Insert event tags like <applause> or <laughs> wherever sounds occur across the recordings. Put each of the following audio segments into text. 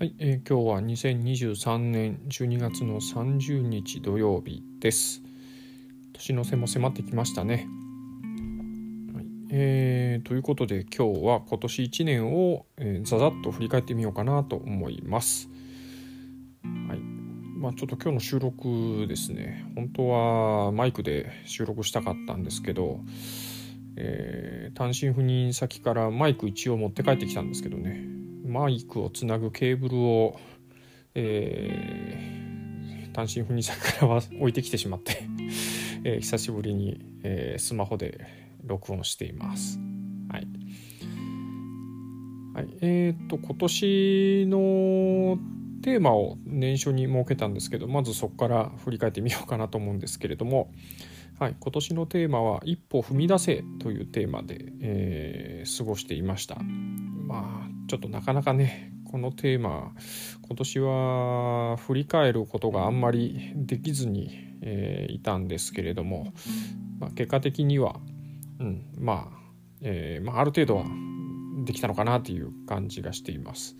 はい、えー、今日は2023年12月の30日土曜日です。年の瀬も迫ってきましたね。えー、ということで今日は今年1年を、えー、ざざっと振り返ってみようかなと思います。はいまあ、ちょっと今日の収録ですね本当はマイクで収録したかったんですけど、えー、単身赴任先からマイク一応持って帰ってきたんですけどねマイクをつなぐケーブルを、えー、単身赴任先からは置いてきてしまって <laughs> えー、久しぶりに、えー、スマホで録音しています。はい。はい、えっ、と今年のテーマを年初に設けたんですけどまずそこから振り返ってみようかなと思うんですけれども、はい、今年のテーマは「一歩踏み出せ」というテーマで、えー、過ごしていました。まあちょっとなかなかねこのテーマ今年は振り返ることがあんまりできずに、えー、いたんですけれども、まあ、結果的には、うんまあえーまあ、ある程度はできたのかなという感じがしています。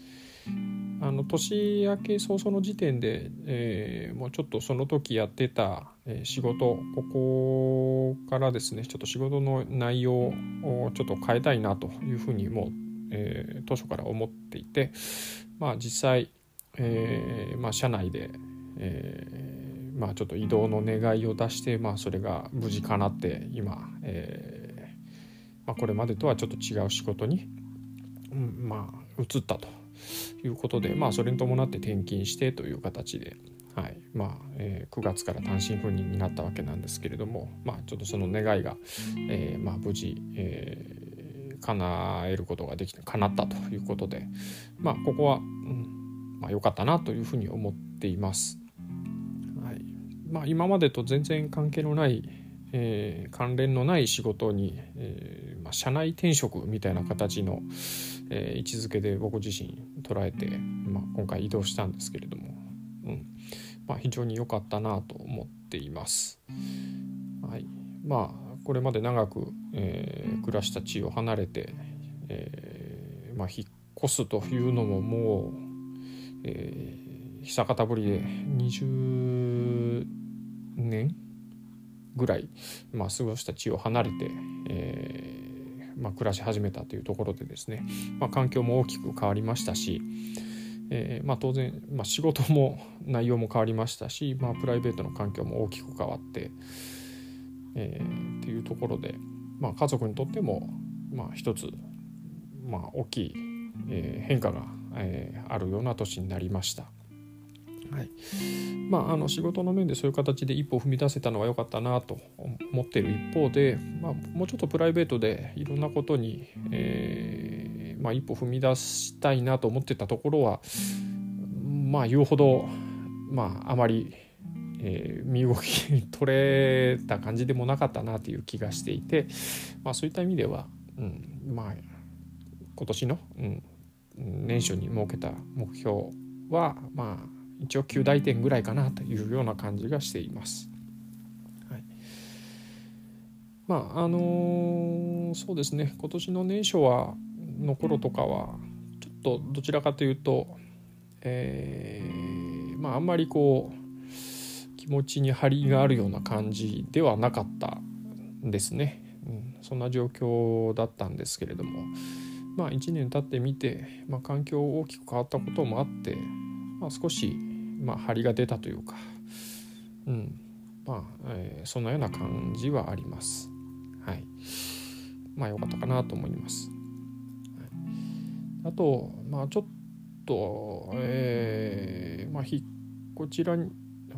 あの年明け早々の時点で、えー、もうちょっとその時やってた、えー、仕事ここからですねちょっと仕事の内容をちょっと変えたいなというふうにもうえー、当初から思っていて、まあ、実際、えーまあ、社内で、えーまあ、ちょっと移動の願いを出して、まあ、それが無事かなって今、えーまあ、これまでとはちょっと違う仕事に、うん、まあ移ったと。いうことで、まあ、それに伴って転勤してという形で。はいまあえー、9月から単身赴任になったわけなんですけれども、まあ、ちょっとその願いが、えーまあ、無事、え叶えることができた叶ったということでまあここは、うんまあ、良かったなというふうに思っています。はいまあ、今までと全然関係のない、えー、関連のない仕事に、えーまあ、社内転職みたいな形の、えー、位置づけで僕自身捉えて、まあ、今回移動したんですけれども、うんまあ、非常に良かったなと思っています。はい、まあこれまで長く、えー、暮らした地を離れて、えー、まあ、引っ越すというのももう、えー、久方ぶりで20年ぐらい、まあ、過ごした地を離れて、えーまあ、暮らし始めたというところでですね、まあ、環境も大きく変わりましたし、えーまあ、当然、まあ、仕事も内容も変わりましたし、まあ、プライベートの環境も大きく変わって、えー、っていうところで、まあ、家族にとっても、まあ、一つ、まあ、大きい、えー、変化が、えー、あるような年になりました。はい。まあ、あの仕事の面でそういう形で一歩踏み出せたのは良かったなと思ってる一方で、まあ、もうちょっとプライベートでいろんなことに、えーまあ、一歩踏み出したいなと思ってたところはまあ言うほど、まあ、あまりえー、身動き取れた感じでもなかったなという気がしていて、まあ、そういった意味では、うんまあ、今年の、うん、年初に設けた目標は、まあ、一応9大点ぐらいかなというような感じがしています。はい、まああのー、そうですね。今年の年初はの頃とかはちょっとどちらかというと、えー、まああんまりこう気持ちに張りがあるような感じではなかったんですね、うん、そんな状況だったんですけれども。まあ1年経ってみて、まあ、環境大きく変わったこともあって、まあ、少し、まあ、張りが出たというか、うん。まあえー、そんなような感じはあります。はい、まあ良かったかなと思います。はい、あとまあちょっと、えーまあ、こちらに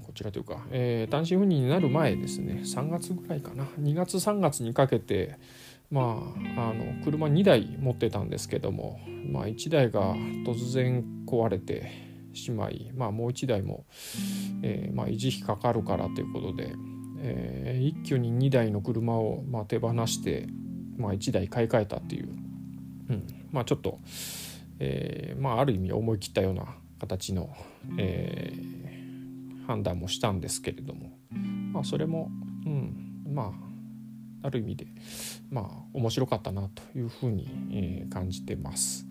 こちらというか、えー、単身赴任になる前ですね。3月ぐらいかな。2月3月にかけてまああの車2台持ってたんですけども、まあ、1台が突然壊れてしまい、まあ、もう1台も、えーまあ、維持費かかるからということで、えー、一挙に2台の車を、まあ、手放して、まあ、1台買い替えたっていう、うん。まあ、ちょっと、えーまあ、ある意味思い切ったような形の、え、判断もしたんですけれども、まあ、それも、うん、まあある意味でまあ面白かったなというふうに、え、感じてます。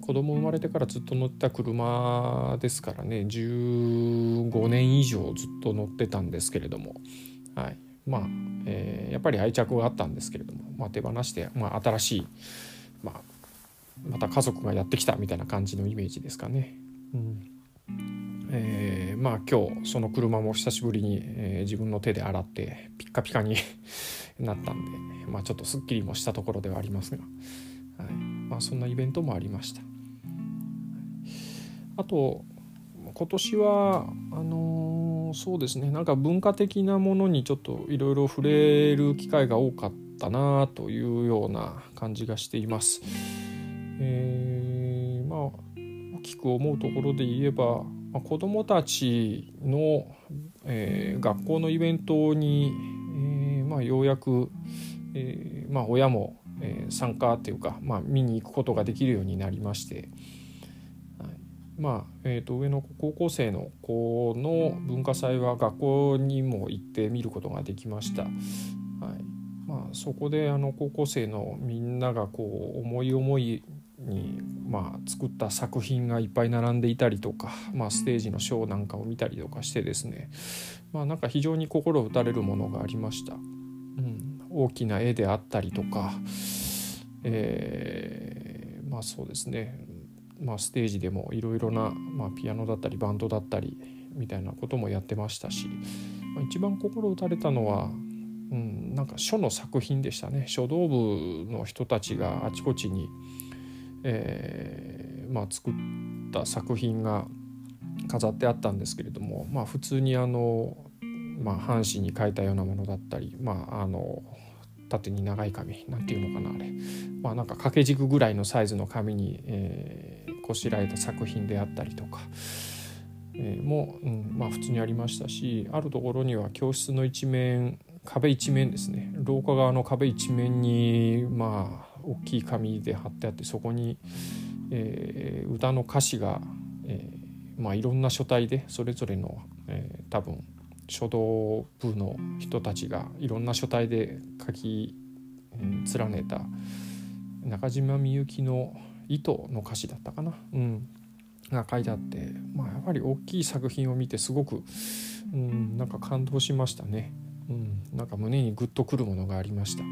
子供生まれてからずっと乗った車ですからね15年以上ずっと乗ってたんですけれども、はい、まあ、えー、やっぱり愛着があったんですけれども、まあ、手放して、まあ、新しい、まあ、また家族がやってきたみたいな感じのイメージですかね。うん。えー、まあ今日その車も久しぶりに、えー、自分の手で洗ってピッカピカに <laughs> なったんで、まあ、ちょっとすっきりもしたところではありますが、はい。まあ、そんなイベントもありました。あと今年はあのー、そうですねなんか文化的なものにちょっといろいろ触れる機会が多かったなというような感じがしています。えー、まあ大きく思うところで言えば、まあ、子どもたちの、えー、学校のイベントに、えーまあ、ようやく、えーまあ、親も、えー、参加っていうか、まあ、見に行くことができるようになりまして。まあえー、と上の高校生の子の文化祭は学校にも行って見ることができました。はいまあ、そこであの高校生のみんながこう思い思いに、まあ、作った作品がいっぱい並んでいたりとか、まあ、ステージのショーなんかを見たりとかしてですね、まあ、なんか非常に心打たれるものがありました。大きな絵であったりとか、えー、まあそうですね。まあ、ステージでもいろいろな、まあ、ピアノだったりバンドだったりみたいなこともやってましたし、まあ、一番心打たれたのは、うん、なんか書の作品でしたね。書道部の人たちがあちこちに、えーまあ、作った作品が飾ってあったんですけれども、まあ、普通にあの、まあ、半紙に書いたようなものだったり、まあ、あの縦に長い紙なんていうのかなあれ。まあなんか掛け軸ぐらいのサイズの紙に、えー、こしらえた作品であったりとか、えー、も、うん、まあ普通にありましたしあるところには教室の一面壁一面ですね。廊下側の壁一面にまあ大きい紙で貼ってあってそこに、えー、歌の歌詞が、えー、まあいろんな書体でそれぞれの、えー、多分書道部の人たちがいろんな書体で書き連ねた。中島みゆきの「糸」の歌詞だったかな、うん、が書いてあって、まあ、やっぱり大きい作品を見てすごく、うん、なんか感動しましたね、うん、なんか胸にグッとくるものがありました。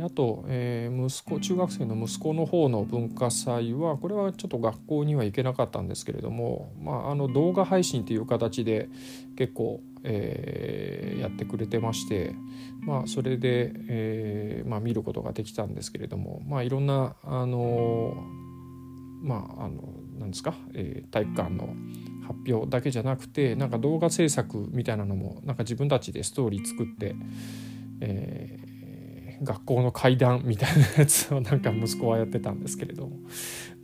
あと、えー、息子中学生の息子の方の文化祭はこれはちょっと学校には行けなかったんですけれども、まあ、あの動画配信という形で結構、えー、やってくれてまして、まあ、それで、えーまあ、見ることができたんですけれども、まあ、いろんなあのまああのなんですか、えー、体育館の発表だけじゃなくてなんか動画制作みたいなのもなんか自分たちでストーリー作って、えー学校の階段みたいなやつをなんか息子はやってたんですけれども、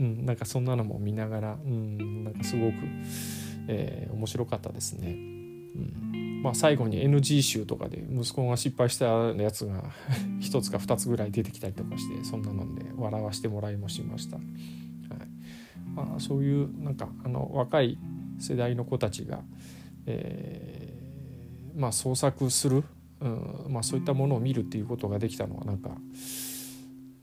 うん、なんかそんなのも見ながら、うん、なんかすごく、えー、面白かったですね。うんまあ、最後に NG 集とかで息子が失敗したやつが <laughs> 1つか2つぐらい出てきたりとかしてそんなので笑わせてもらいもしました。はいまあ、そういうなんかあの若い世代の子たちが、えーまあ、創作するうんまあ、そういったものを見るっていうことができたのはなんか、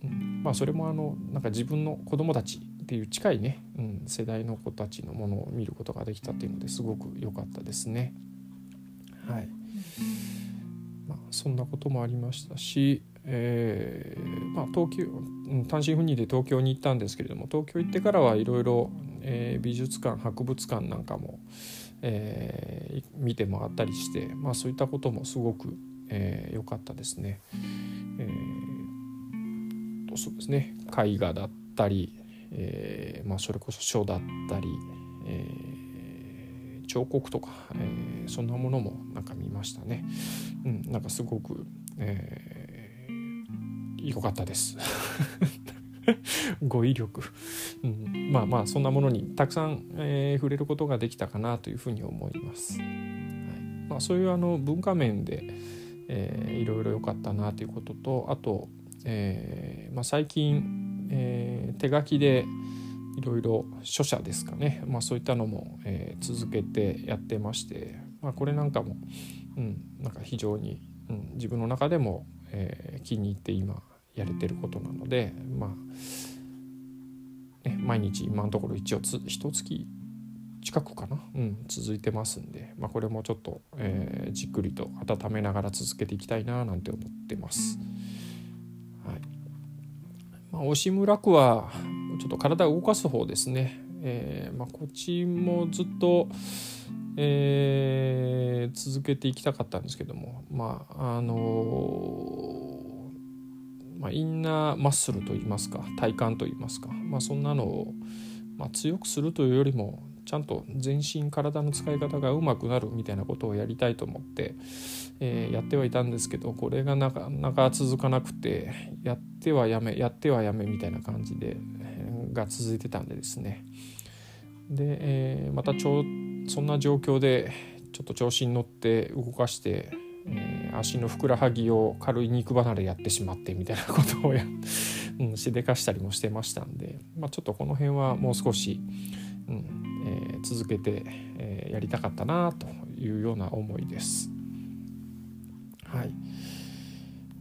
うん、まあそれもあのなんか自分の子供たちっていう近いね、うん、世代の子たちのものを見ることができたっていうのですごく良かったですね。はいまあ、そんなこともありましたし、えーまあ、東京単身赴任で東京に行ったんですけれども東京行ってからはいろいろ美術館博物館なんかも、えー、見て回ったりして、まあ、そういったこともすごく良、えー、かったですね。えー、そうですね絵画だったり、えーまあ、それこそ書だったり、えー、彫刻とか、えー、そんなものもなんか見ましたね。うん、なんかすごく、えー、良かったです。<laughs> 語彙力、うん、まあまあそんなものにたくさん、えー、触れることができたかなというふうに思います。はいまあ、そういうあの文化面で、えー、いろいろ良かったなということとあと、えーまあ、最近、えー、手書きでいろいろ書写ですかね、まあ、そういったのも、えー、続けてやってまして、まあ、これなんかも、うん、なんか非常に、うん、自分の中でも、えー、気に入って今やれてることなので。まあ毎日今のところ一応つ一月近くかな、うん、続いてますんで、まあ、これもちょっと、えー、じっくりと温めながら続けていきたいななんて思ってます。はい。まあ、押村区はちょっと体を動かす方ですね。えーまあ、こっちもずっと、えー、続けていきたかったんですけどもまああの、まあ、インナーマッスルといいますか体幹といいますか、まあ、そんなのを、まあ、強くするというよりもちゃんと全身体の使い方がうまくなるみたいなことをやりたいと思って、えー、やってはいたんですけどこれがなかなか続かなくてやってはやめやってはやめみたいな感じで、が続いてたんでですねで、えー、またちょそんな状況でちょっと調子に乗って動かして、えー、足のふくらはぎを軽い肉離れやってしまってみたいなことをや、うん、しでかしたりもしてましたんで、まあ、ちょっとこの辺はもう少し、うんえー、続けて、え、やりたかったなというような思いです。はい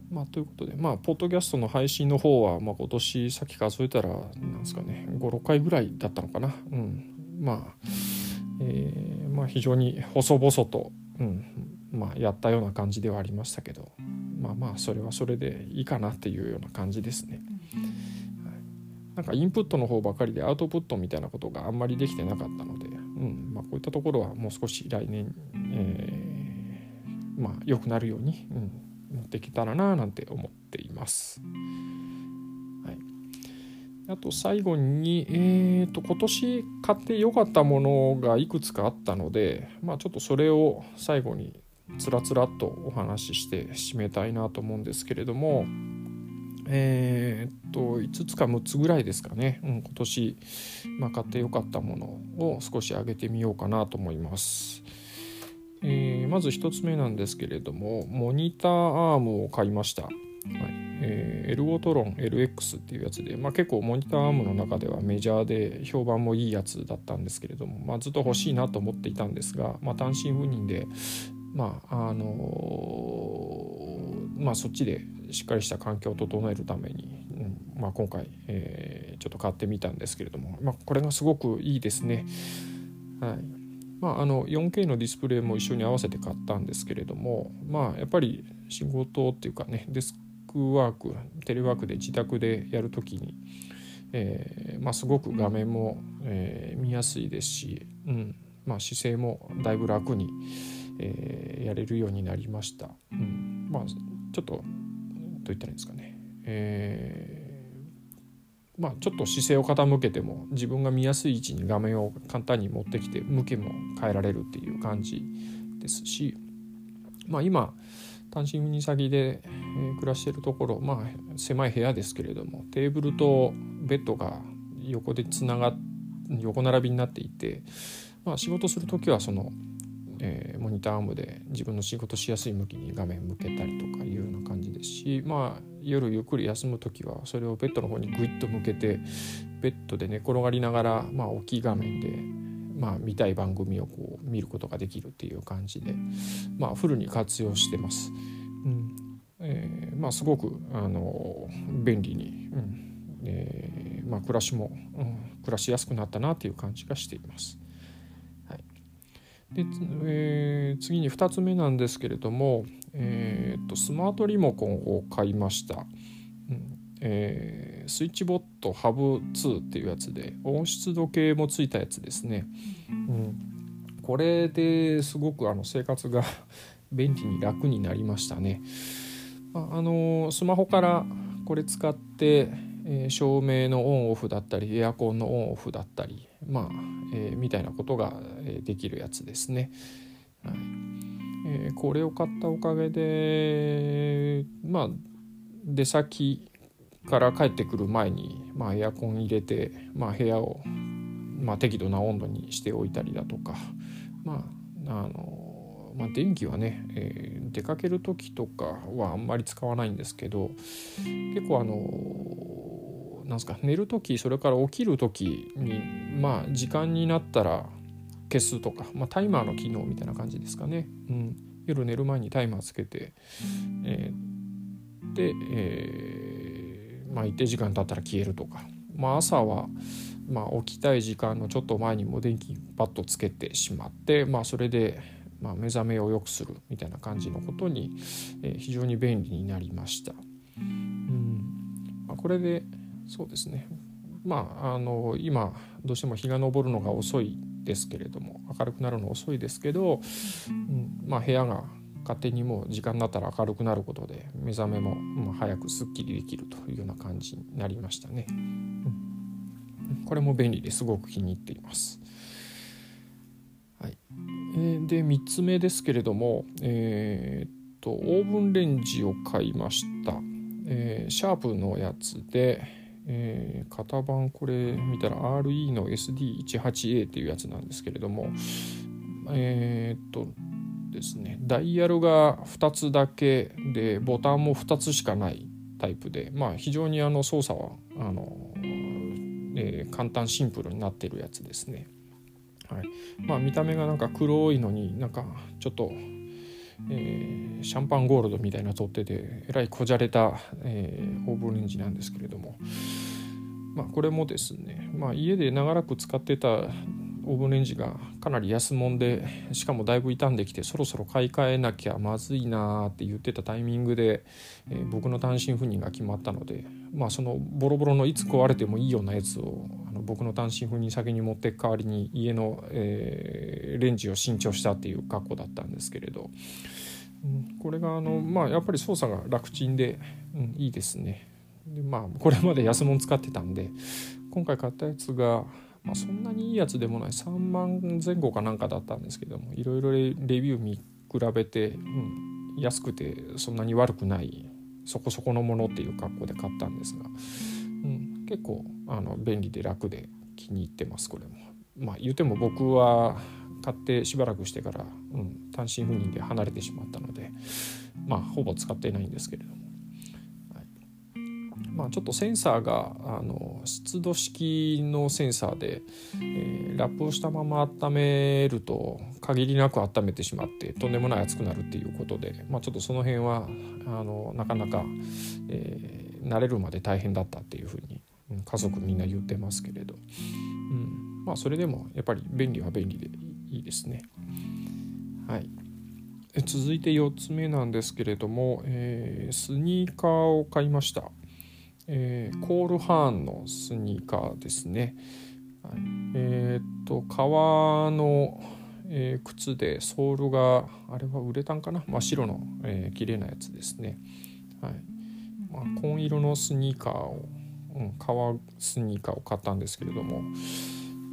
まあ、ということで、まあ、ポッドキャストの配信の方は、まあ、今年さっき数えたらなんですかね56回ぐらいだったのかな。うん、まあ、えー、まあ、非常に細々と、うん。まあ、やったような感じではありましたけどまあまあそれはそれでいいかなっていうような感じですね。なんかインプットの方ばかりでアウトプットみたいなことがあんまりできてなかったので、うん。まあ、こういったところはもう少し来年、えー、まあ、良くなるように、うん、持ってきたらななんて思っています。はい、あと最後に、えーと、今年買って良かったものがいくつかあったので、まあ、ちょっとそれを最後につらつらとお話しして締めたいなと思うんですけれども、えー、っと5つか6つぐらいですかね、うん、今年、まあ、買ってよかったものを少し上げてみようかなと思います。えー、まず1つ目なんですけれどもモニターアームを買いました。はいえー、エルゴトロン LX っていうやつで、まあ、結構モニターアームの中ではメジャーで評判もいいやつだったんですけれども、まあ、ずっと欲しいなと思っていたんですが、まあ、単身赴任で、まああのー、まあ、そっちでしっかりした環境を整えるために、うんまあ、今回、えー、ちょっと買ってみたんですけれども、まあ、これがすごくいいですね。はいまあ、あの 4K のディスプレイも一緒に合わせて買ったんですけれども、まあ、やっぱり仕事っていうかねデスクワークテレワークで自宅でやるときに、えーまあ、すごく画面も、えー、見やすいですし、うんまあ、姿勢もだいぶ楽に、えー、やれるようになりました。うんまあ、ちょっとと言ったらいいんですかね、え、まあちょっと姿勢を傾けても自分が見やすい位置に画面を簡単に持ってきて向けも変えられるっていう感じですしまあ今単身赴任先で、暮らしているところまあ狭い部屋ですけれどもテーブルとベッドが横でつなが横並びになっていて、まあ、仕事する時はそのえー、モニターアームで自分の仕事しやすい向きに画面向けたりとかいうような感じですしまあ夜ゆっくり休む時はそれをベッドの方にグイッと向けてベッドで寝転がりながら、まあ、大きい画面で、まあ、見たい番組をこう見ることができるっていう感じで、まあ、フルに活用してます。うんえー、まあ、すごくあの便利に、うんえーまあ、暮らしも、うん、暮らしやすくなったなという感じがしています。で、えー、次に2つ目なんですけれども、えーと、スマートリモコンを買いました。うんえー、スイッチボットハブ2っていうやつで温湿度計もついたやつですね。うん、これですごくあの生活が <laughs> 便利に楽になりましたね。あ、あのスマホからこれ使って、えー、照明のオンオフだったりエアコンのオンオフだったりまあ、えー、みたいなことができるやつですね。はいえー、これを買ったおかげでまあ出先から帰ってくる前に、まあ、エアコン入れて、まあ、部屋を、まあ、適度な温度にしておいたりだとか、まああのまあ、電気はね、えー、出かける時とかはあんまり使わないんですけど結構あのなんすか寝る時それから起きる時にまあ時間になったら消すとか、まあ、タイマーの機能みたいな感じですかね、うん、夜寝る前にタイマーつけて、えー、で、えー、まあ、一定時間経ったら消えるとか。まあ、朝は、まあ、起きたい時間のちょっと前にも電気パッとつけてしまって、まあ、それで、まあ、目覚めを良くするみたいな感じのことに、えー、非常に便利になりました。うん。まあ、これでそうですね。まああの今どうしても日が昇るのが遅いですけれども明るくなるの遅いですけど、うんまあ、部屋が勝手にもう時間になったら明るくなることで目覚めもま早くすっきりできるというような感じになりましたね。うん、これも便利ですごく気に入っています。はいえー、で3つ目ですけれども、えー、っとオーブンレンジを買いました。えー、シャープのやつで、えー、型番これ見たら RE の SD18A っていうやつなんですけれどもえー、っとですねダイヤルが2つだけでボタンも2つしかないタイプでまあ非常にあの操作はあの、えー、簡単シンプルになってるやつですね。はい、まあ見た目がなんか黒いのになんかちょっと、えー、シャンパンゴールドみたいな取っててえらいこじゃれた、えー、オーブンレンジなんですけれども。まあこれもですね、まあ、家で長らく使ってたオーブンレンジがかなり安物でしかもだいぶ傷んできてそろそろ買い替えなきゃまずいなーって言ってたタイミングで、えー、僕の単身赴任が決まったのでまあそのボロボロのいつ壊れてもいいようなやつを僕の単身赴任先に持っていく代わりに家の、えー、レンジを新調したっていう格好だったんですけれど、うん、これがあのまあやっぱり操作が楽ちんで、うん、いいですね。でまあこれまで安物使ってたんで今回買ったやつがまあ、そんなにいいやつでもない3万前後かなんかだったんですけどもいろいろレビュー見比べて、うん、安くてそんなに悪くないそこそこのものっていう格好で買ったんですが、うん、結構あの便利で楽で気に入ってますこれも。まあ言うても僕は買ってしばらくしてから、うん、単身赴任で離れてしまったのでまあほぼ使っていないんですけれどもまあ、ちょっとセンサーがあの湿度式のセンサーで、えー、ラップをしたまま温めると限りなく温めてしまってとんでもない熱くなるっていうことで、まあ、ちょっとその辺はあのなかなか、えー、慣れるまで大変だったっていうふうに家族みんな言ってますけれど、うんまあ、それでもやっぱり便利は便利でいいですね。はい続いて4つ目なんですけれども、えー、スニーカーを買いました。えー、コールハーンのスニーカーですね。はい、えー、っと革の、えー、靴でソールがあれはウレタンかな？真っ白の、えー、綺麗なやつですね。はいまあ、紺色のスニーカーを、うん、革スニーカーを買ったんですけれども、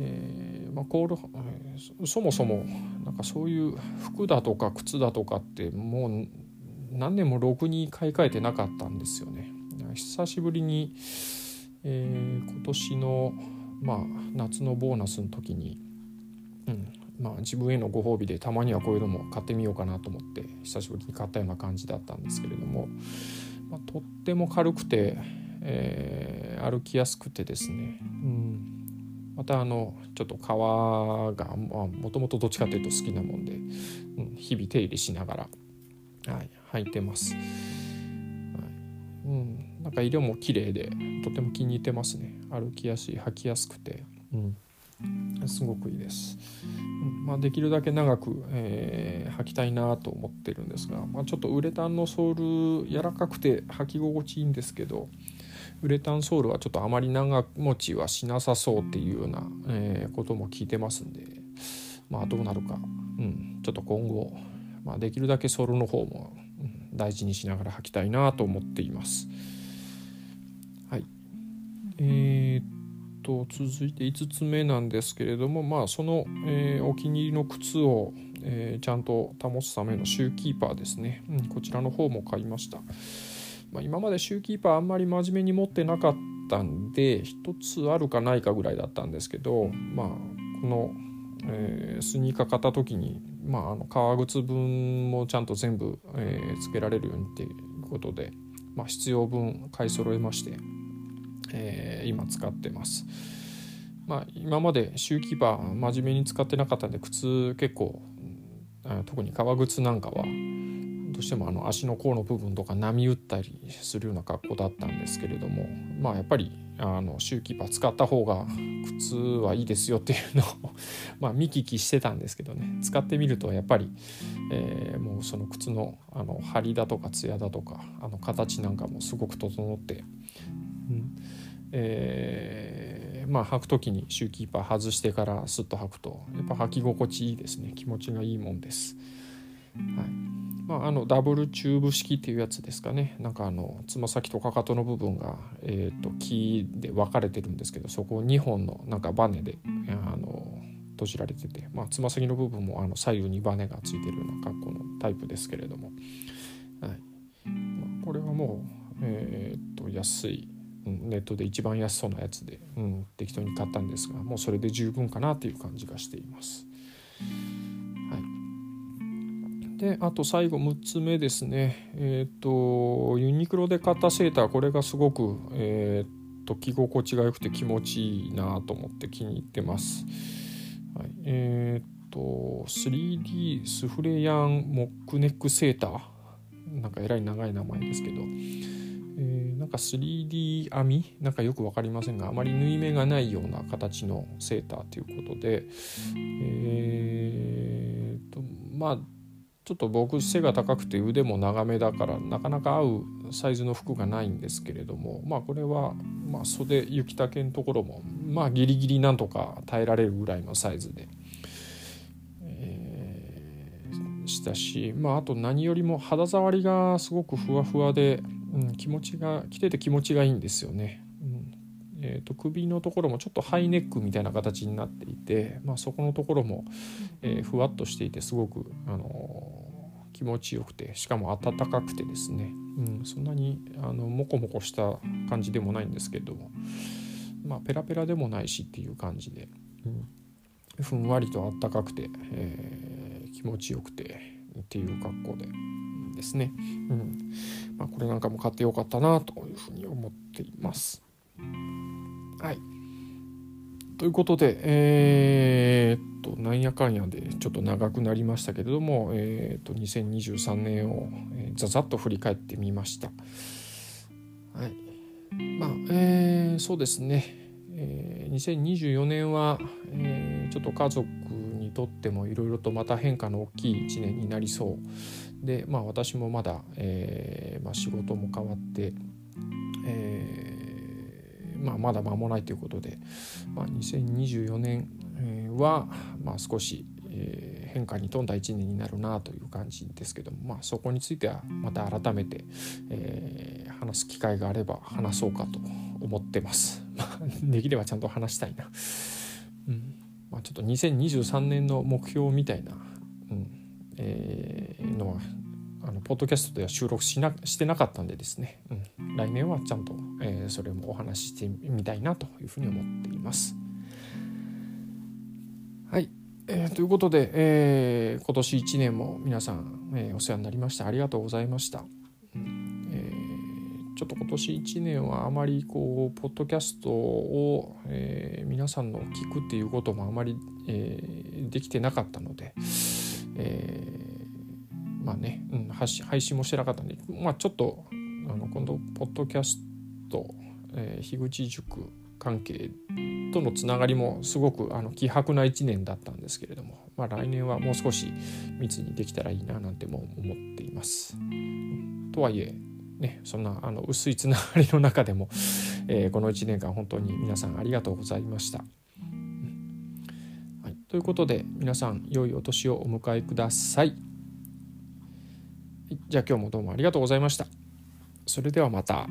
えーまあ、コールそもそもなんかそういう服だとか靴だとかってもう何年もろくに買い替えてなかったんですよね。久しぶりに、えー、今年の、まあ、夏のボーナスの時に、うんまあ、自分へのご褒美でたまにはこういうのも買ってみようかなと思って久しぶりに買ったような感じだったんですけれども、まあ、とっても軽くて、えー、歩きやすくてですね、うん、またあのちょっと革がもともとどっちかというと好きなもんで、うん、日々手入れしながら、はい、履いてます。うん、なんか色も綺麗でとても気に入ってますね。歩きやすい履きやすくて、うん、すごくいいです、うんまあ、できるだけ長く、えー、履きたいなと思ってるんですが、まあ、ちょっとウレタンのソール柔らかくて履き心地いいんですけどウレタンソールはちょっとあまり長持ちはしなさそうっていうような、えー、ことも聞いてますんでまあどうなるか、うん、ちょっと今後、まあ、できるだけソールの方も、大事にしながら履きたいなと思っています。はい。えー、っと続いて5つ目なんですけれどもまあその、えー、お気に入りの靴を、えー、ちゃんと保つためのシューキーパーですね、うん、こちらの方も買いました、まあ、今までシューキーパーあんまり真面目に持ってなかったんで1つあるかないかぐらいだったんですけどまあこの、えー、スニーカー買った時にまあ、あの革靴分もちゃんと全部、えー、つけられるようにっていうことで、まあ、必要分買い揃えましてえー、今使ってます。まあ、今までシューキーパー真面目に使ってなかったんで靴結構特に革靴なんかはうしてもあの足の甲の部分とか波打ったりするような格好だったんですけれどもまあやっぱりあのシューキーパー使った方が靴はいいですよっていうのを <laughs> まあ見聞きしてたんですけどね。使ってみるとやっぱり、え、もうその靴のあの張りだとか艶だとかあの形なんかもすごく整って、うん。えー、まあ履く時にシューキーパー外してからスッと履くとやっぱ履き心地いいですね。気持ちがいいもんです。はい。まあ、あのダブルチューブ式っていうやつですかね。なんかあのつま先とかかとの部分が、えーと、木で分かれてるんですけどそこを2本のなんかバネであの閉じられててまあつま先の部分もあの左右にバネがついてるような格好のタイプですけれども、はい。まあ、これはもう、えーと、安いネットで一番安そうなやつで、うん、適当に買ったんですがもうそれで十分かなという感じがしています。であと最後6つ目ですね。えっ、ー、とユニクロで買ったセーターこれがすごくえっ、ー、と着心地が良くて気持ちいいなと思って気に入ってます、はい、えっ、ー、と 3D スフレヤンモックネックセーター。なんかえらい長い名前ですけど、えー、なんか 3D 編み？なんかよく分かりませんがあまり縫い目がないような形のセーターということで。えっ、とまあちょっと僕背が高くて腕も長めだからなかなか合うサイズの服がないんですけれどもまあこれはまあ袖雪丈のところもまあギリギリなんとか耐えられるぐらいのサイズで、えー、したしまああと何よりも肌触りがすごくふわふわで、うん、気持ちが着てて気持ちがいいんですよね。えーと、首のところもちょっとハイネックみたいな形になっていて、まあ、そこのところも、えー、ふわっとしていてすごく、あのー、気持ちよくてしかも暖かくてですね、うん、そんなにあのモコモコした感じでもないんですけども、まあ、ペラペラでもないしっていう感じで、うん、ふんわりと暖かくて、えー、気持ちよくてっていう格好で。ですね、うん。まあ、これなんかも買ってよかったなというふうに思っています。はい。ということで、えー、っと、なんやかんやでちょっと長くなりましたけれども、えー、っと、2023年を、えー、ざざっと振り返ってみました。はい。まあ、えー、そうですね、えー、2024年は、えー、ちょっと家族にとってもいろいろとまた変化の大きい1年になりそうで、まあ、私もまだ、えーまあ、仕事も変わって、えーまあ、まだ間もないということで、まあ、2024年は、まあ、少し、えー、変化に富んだ1年になるなという感じですけども、まあ、そこについてはまた改めて、えー、話す機会があれば話そうかと思ってます。<laughs> できればちゃんと話したいな。うんまあ、ちょっと2023年の目標みたいな、うんえー、のはポッドキャストでは収録しなしてなかったんでですね、うん、来年はちゃんと、えー、それもお話ししてみたいなというふうに思っています。はい、えー、ということで、えー、今年1年も皆さん、えー、お世話になりましてありがとうございました。え、ちょっと今年1年はあまりこうポッドキャストを、えー、皆さんの聞くっていうこともあまり、えー、できてなかったので、えーまあね、うん、配信もしてなかったんで、まあ、ちょっとあの今度ポッドキャスト、えー、樋口塾関係とのつながりもすごくあの希薄な1年だったんですけれども、まあ、来年はもう少し密にできたらいいななんても思っています。とはいえね、そんなあの薄いつながりの中でも、えー、この1年間本当に皆さんありがとうございました。はい、ということで皆さん良いお年をお迎えください。じゃあ今日もどうもありがとうございました。それではまた。